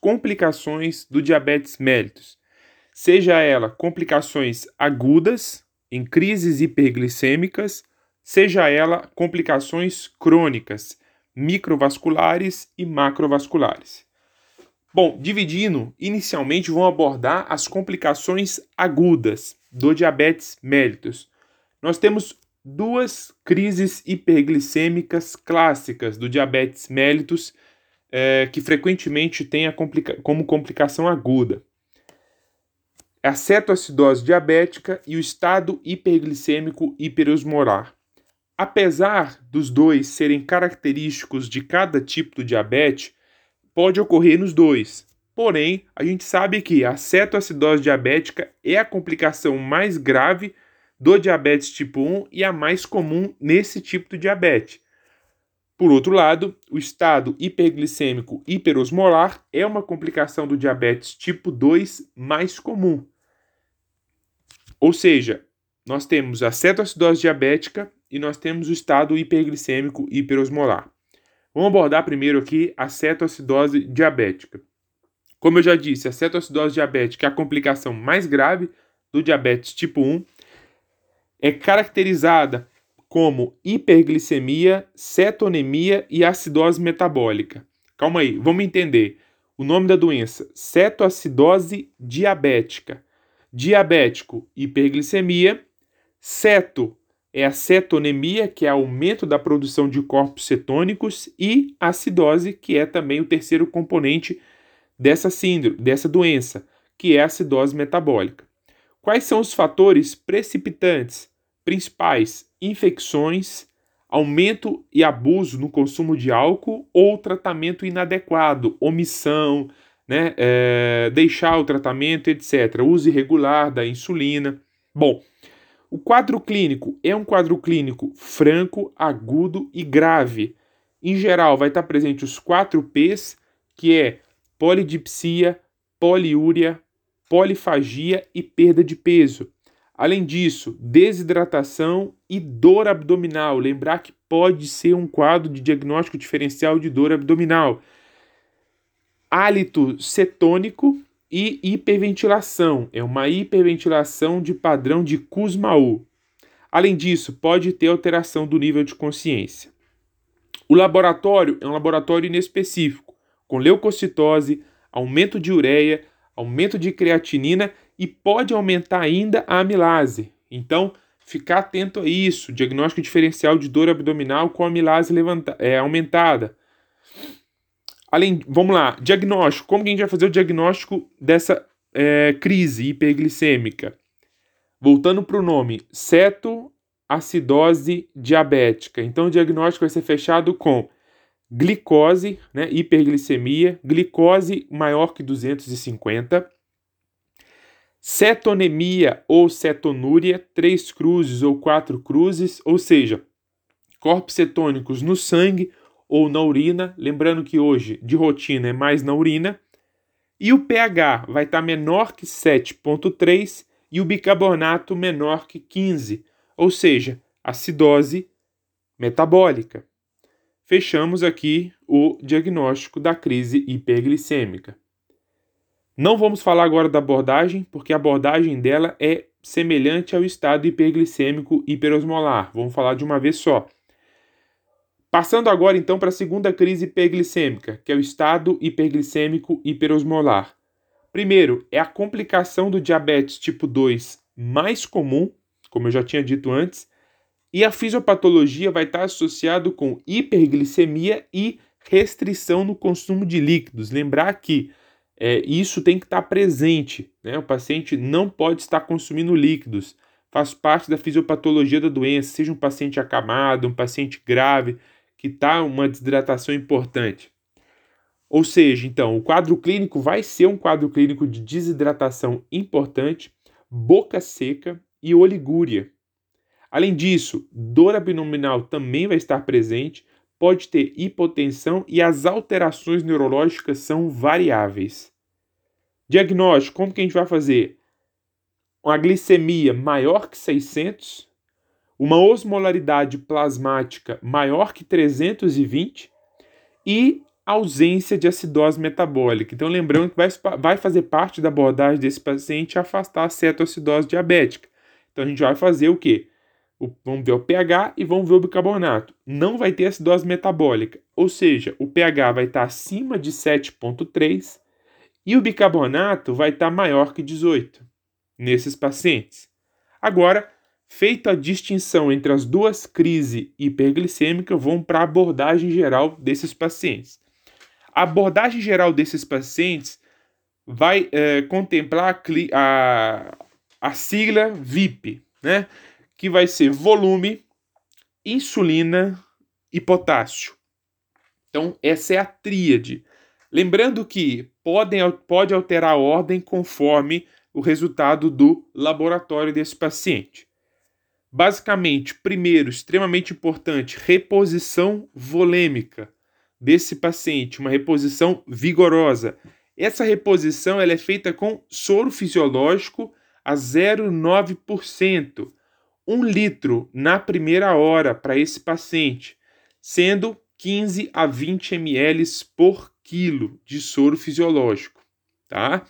complicações do diabetes mellitus, seja ela complicações agudas em crises hiperglicêmicas, seja ela complicações crônicas, microvasculares e macrovasculares. Bom, dividindo, inicialmente vão abordar as complicações agudas do diabetes mellitus. Nós temos duas crises hiperglicêmicas clássicas do diabetes mellitus é, que frequentemente tem complica como complicação aguda. A cetoacidose diabética e o estado hiperglicêmico hiperosmolar. Apesar dos dois serem característicos de cada tipo de diabetes, pode ocorrer nos dois. Porém, a gente sabe que a cetoacidose diabética é a complicação mais grave do diabetes tipo 1 e a mais comum nesse tipo de diabetes. Por outro lado, o estado hiperglicêmico hiperosmolar é uma complicação do diabetes tipo 2 mais comum. Ou seja, nós temos a cetoacidose diabética e nós temos o estado hiperglicêmico hiperosmolar. Vamos abordar primeiro aqui a cetoacidose diabética. Como eu já disse, a cetoacidose diabética é a complicação mais grave do diabetes tipo 1. É caracterizada como hiperglicemia, cetonemia e acidose metabólica. Calma aí, vamos entender. O nome da doença: cetoacidose diabética. Diabético, hiperglicemia. Ceto é a cetonemia, que é aumento da produção de corpos cetônicos, e acidose, que é também o terceiro componente dessa síndrome, dessa doença, que é a acidose metabólica. Quais são os fatores precipitantes principais? Infecções, aumento e abuso no consumo de álcool ou tratamento inadequado, omissão, né, é, deixar o tratamento, etc. Uso irregular da insulina. Bom, o quadro clínico é um quadro clínico franco, agudo e grave. Em geral, vai estar presente os quatro P's, que é polidipsia, poliúria, polifagia e perda de peso. Além disso, desidratação e dor abdominal. Lembrar que pode ser um quadro de diagnóstico diferencial de dor abdominal. Hálito cetônico e hiperventilação, é uma hiperventilação de padrão de Kussmaul. Além disso, pode ter alteração do nível de consciência. O laboratório é um laboratório inespecífico, com leucocitose, aumento de ureia, aumento de creatinina e pode aumentar ainda a amilase. Então, ficar atento a isso. Diagnóstico diferencial de dor abdominal com amilase levanta, é, aumentada. Além, vamos lá, diagnóstico. Como que a gente vai fazer o diagnóstico dessa é, crise hiperglicêmica? Voltando para o nome, cetoacidose diabética. Então, o diagnóstico vai ser fechado com glicose, né, hiperglicemia, glicose maior que 250, cetonemia ou cetonúria, três cruzes ou quatro cruzes, ou seja, corpos cetônicos no sangue ou na urina, lembrando que hoje de rotina é mais na urina, e o pH vai estar tá menor que 7,3 e o bicarbonato menor que 15, ou seja, acidose metabólica. Fechamos aqui o diagnóstico da crise hiperglicêmica. Não vamos falar agora da abordagem, porque a abordagem dela é semelhante ao estado hiperglicêmico hiperosmolar. Vamos falar de uma vez só. Passando agora então para a segunda crise hiperglicêmica, que é o estado hiperglicêmico hiperosmolar. Primeiro, é a complicação do diabetes tipo 2 mais comum, como eu já tinha dito antes, e a fisiopatologia vai estar associado com hiperglicemia e restrição no consumo de líquidos. Lembrar que é, isso tem que estar presente, né? O paciente não pode estar consumindo líquidos. Faz parte da fisiopatologia da doença, seja um paciente acamado, um paciente grave, que está uma desidratação importante. Ou seja, então, o quadro clínico vai ser um quadro clínico de desidratação importante, boca seca e oligúria. Além disso, dor abdominal também vai estar presente, pode ter hipotensão e as alterações neurológicas são variáveis. Diagnóstico: como que a gente vai fazer? Uma glicemia maior que 600, uma osmolaridade plasmática maior que 320 e ausência de acidose metabólica. Então, lembrando que vai, vai fazer parte da abordagem desse paciente afastar a cetoacidose diabética. Então, a gente vai fazer o quê? O, vamos ver o pH e vamos ver o bicarbonato. Não vai ter acidose metabólica, ou seja, o pH vai estar acima de 7,3 e o bicarbonato vai estar maior que 18 nesses pacientes. Agora, feita a distinção entre as duas crises hiperglicêmicas, vamos para a abordagem geral desses pacientes. A abordagem geral desses pacientes vai é, contemplar a, a sigla VIP, né? Que vai ser volume, insulina e potássio. Então, essa é a tríade. Lembrando que podem, pode alterar a ordem conforme o resultado do laboratório desse paciente. Basicamente, primeiro, extremamente importante, reposição volêmica desse paciente, uma reposição vigorosa. Essa reposição ela é feita com soro fisiológico a 0,9%, um litro na primeira hora para esse paciente, sendo 15 a 20 ml por quilo de soro fisiológico, tá?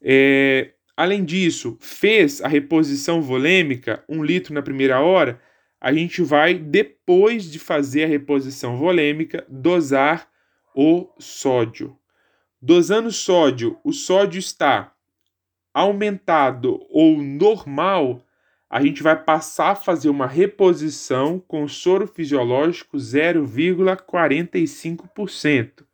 É, além disso, fez a reposição volêmica, um litro na primeira hora, a gente vai, depois de fazer a reposição volêmica, dosar o sódio. Dosando sódio, o sódio está aumentado ou normal, a gente vai passar a fazer uma reposição com soro fisiológico 0,45%.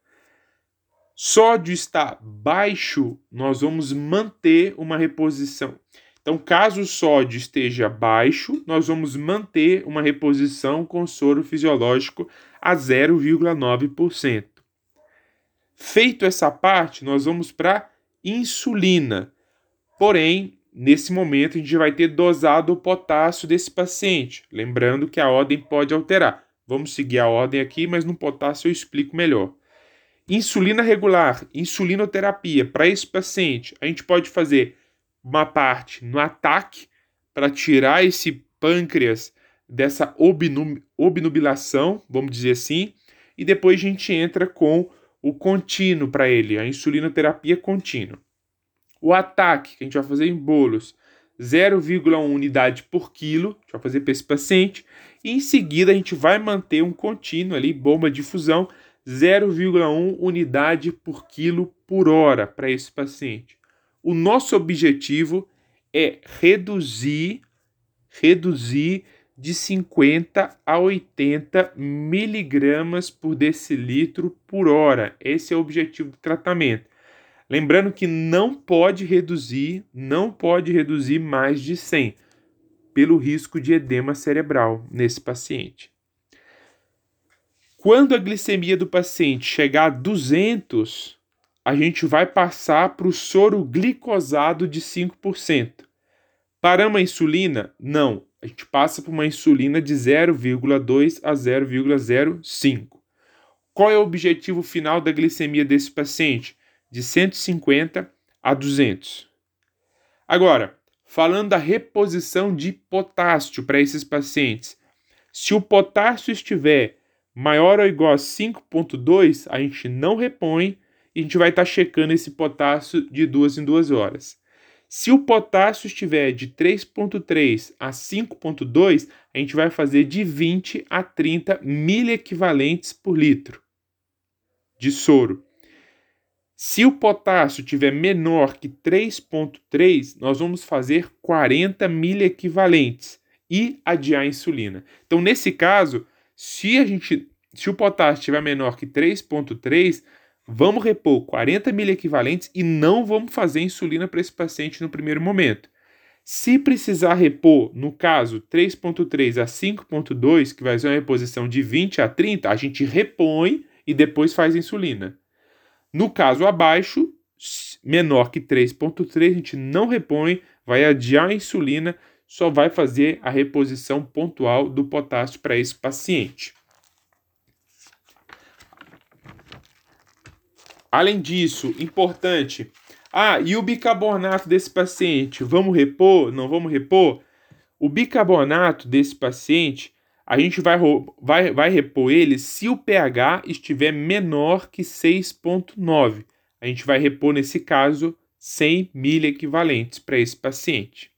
Sódio está baixo, nós vamos manter uma reposição. Então, caso o sódio esteja baixo, nós vamos manter uma reposição com soro fisiológico a 0,9%. Feito essa parte, nós vamos para insulina. Porém, nesse momento a gente vai ter dosado o potássio desse paciente. Lembrando que a ordem pode alterar. Vamos seguir a ordem aqui, mas no potássio eu explico melhor. Insulina regular, insulinoterapia para esse paciente, a gente pode fazer uma parte no ataque para tirar esse pâncreas dessa obnubilação, vamos dizer assim, e depois a gente entra com o contínuo para ele, a insulinoterapia contínua. O ataque, que a gente vai fazer em bolos, 0,1 unidade por quilo, a gente vai fazer para esse paciente, e em seguida a gente vai manter um contínuo ali, bomba de fusão, 0,1 unidade por quilo por hora para esse paciente. O nosso objetivo é reduzir, reduzir de 50 a 80 miligramas por decilitro por hora. Esse é o objetivo do tratamento. Lembrando que não pode reduzir, não pode reduzir mais de 100, pelo risco de edema cerebral nesse paciente. Quando a glicemia do paciente chegar a 200, a gente vai passar para o soro glicosado de 5%. Paramos a insulina? Não. A gente passa para uma insulina de 0,2 a 0,05. Qual é o objetivo final da glicemia desse paciente? De 150 a 200. Agora, falando da reposição de potássio para esses pacientes, se o potássio estiver maior ou igual a 5,2, a gente não repõe e a gente vai estar tá checando esse potássio de duas em duas horas. Se o potássio estiver de 3,3 a 5,2, a gente vai fazer de 20 a 30 miliequivalentes por litro de soro. Se o potássio tiver menor que 3,3, nós vamos fazer 40 miliequivalentes e adiar a insulina. Então, nesse caso, se a gente, se o potássio estiver menor que 3,3, Vamos repor 40 mil equivalentes e não vamos fazer insulina para esse paciente no primeiro momento. Se precisar repor, no caso 3.3 a 5.2, que vai ser uma reposição de 20 a 30, a gente repõe e depois faz insulina. No caso abaixo, menor que 3.3, a gente não repõe, vai adiar a insulina, só vai fazer a reposição pontual do potássio para esse paciente. Além disso, importante. Ah, e o bicarbonato desse paciente? Vamos repor? Não vamos repor? O bicarbonato desse paciente, a gente vai, vai, vai repor ele se o pH estiver menor que 6,9. A gente vai repor, nesse caso, 100 miliequivalentes para esse paciente.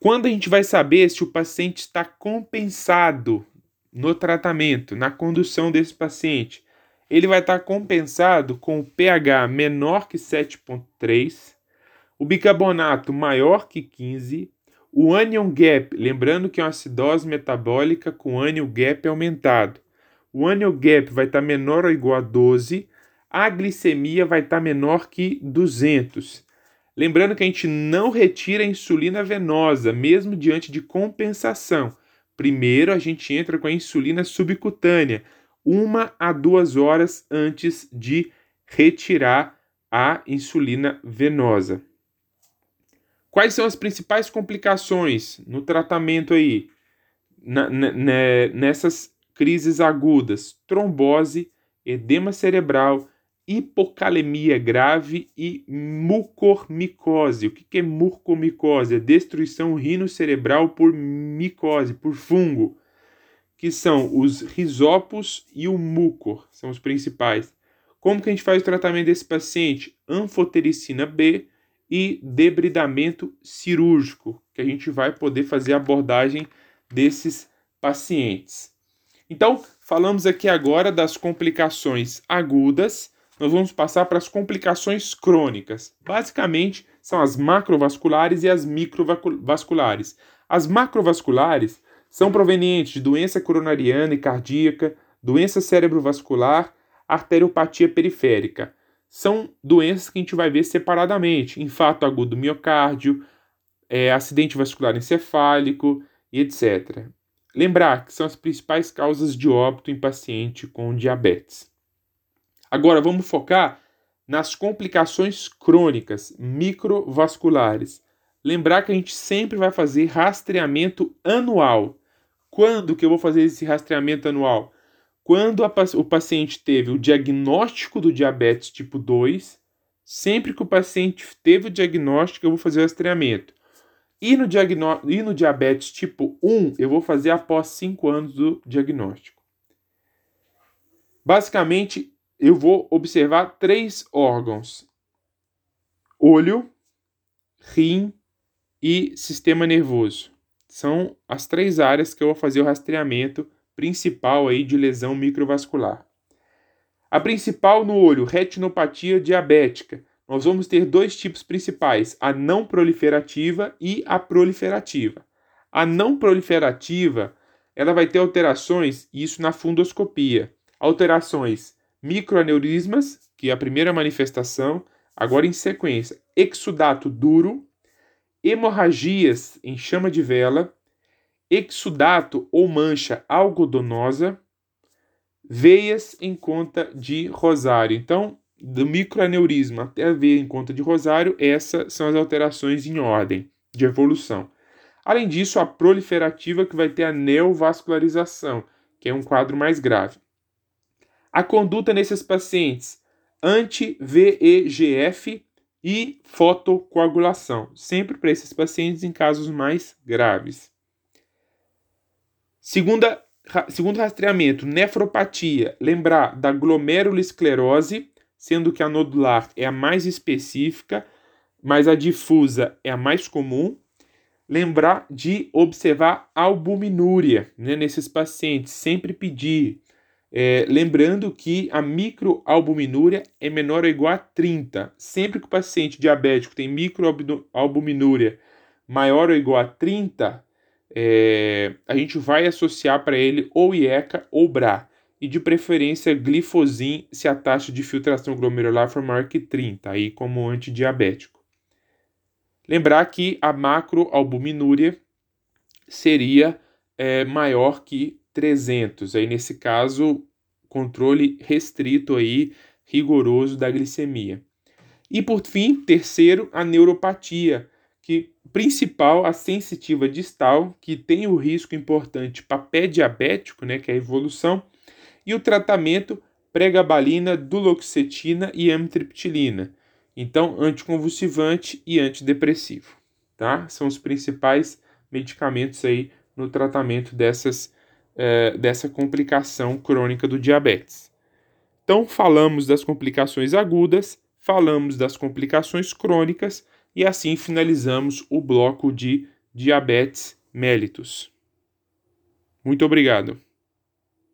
Quando a gente vai saber se o paciente está compensado no tratamento, na condução desse paciente, ele vai estar compensado com o pH menor que 7,3, o bicarbonato maior que 15, o anion gap, lembrando que é uma acidose metabólica com anion gap aumentado. O anion gap vai estar menor ou igual a 12, a glicemia vai estar menor que 200. Lembrando que a gente não retira a insulina venosa, mesmo diante de compensação. Primeiro a gente entra com a insulina subcutânea, uma a duas horas antes de retirar a insulina venosa. Quais são as principais complicações no tratamento aí, na, na, nessas crises agudas? Trombose, edema cerebral, hipocalemia grave e mucormicose. O que é mucormicose? É destruição rinocerebral por micose, por fungo, que são os risopos e o mucor, são os principais. Como que a gente faz o tratamento desse paciente? Anfotericina B, e debridamento cirúrgico, que a gente vai poder fazer a abordagem desses pacientes. Então, falamos aqui agora das complicações agudas, nós vamos passar para as complicações crônicas. Basicamente, são as macrovasculares e as microvasculares. As macrovasculares são provenientes de doença coronariana e cardíaca, doença cerebrovascular, arteriopatia periférica são doenças que a gente vai ver separadamente: infarto agudo do miocárdio, é, acidente vascular encefálico e etc. Lembrar que são as principais causas de óbito em paciente com diabetes. Agora vamos focar nas complicações crônicas microvasculares. Lembrar que a gente sempre vai fazer rastreamento anual. Quando que eu vou fazer esse rastreamento anual? Quando a, o paciente teve o diagnóstico do diabetes tipo 2, sempre que o paciente teve o diagnóstico, eu vou fazer o rastreamento. E no, e no diabetes tipo 1, eu vou fazer após 5 anos do diagnóstico. Basicamente, eu vou observar três órgãos: olho, rim e sistema nervoso. São as três áreas que eu vou fazer o rastreamento principal aí de lesão microvascular. A principal no olho, retinopatia diabética. Nós vamos ter dois tipos principais, a não proliferativa e a proliferativa. A não proliferativa, ela vai ter alterações, isso na fundoscopia. Alterações microaneurismas, que é a primeira manifestação, agora em sequência, exudato duro, hemorragias em chama de vela, exudato ou mancha algodonosa, veias em conta de rosário. Então, do microaneurisma até a veia em conta de rosário, essas são as alterações em ordem de evolução. Além disso, a proliferativa que vai ter a neovascularização, que é um quadro mais grave. A conduta nesses pacientes anti-VEGF e fotocoagulação, sempre para esses pacientes em casos mais graves. Segunda, segundo rastreamento, nefropatia, lembrar da glomerulosclerose, sendo que a nodular é a mais específica, mas a difusa é a mais comum. Lembrar de observar albuminúria né, nesses pacientes, sempre pedir. É, lembrando que a microalbuminúria é menor ou igual a 30. Sempre que o paciente diabético tem microalbuminúria maior ou igual a 30, é, a gente vai associar para ele ou IECA ou BRA, e de preferência glifosin se a taxa de filtração glomerular for maior que 30, aí como antidiabético. Lembrar que a macroalbuminúria seria é, maior que 300, aí nesse caso controle restrito aí rigoroso da glicemia. E por fim, terceiro, a neuropatia, que principal a sensitiva distal, que tem o risco importante para pé diabético, né, que é a evolução, e o tratamento pregabalina, duloxetina e amitriptilina. Então, anticonvulsivante e antidepressivo, tá? São os principais medicamentos aí no tratamento dessas é, dessa complicação crônica do diabetes. Então, falamos das complicações agudas, falamos das complicações crônicas e assim finalizamos o bloco de diabetes mellitus. Muito obrigado.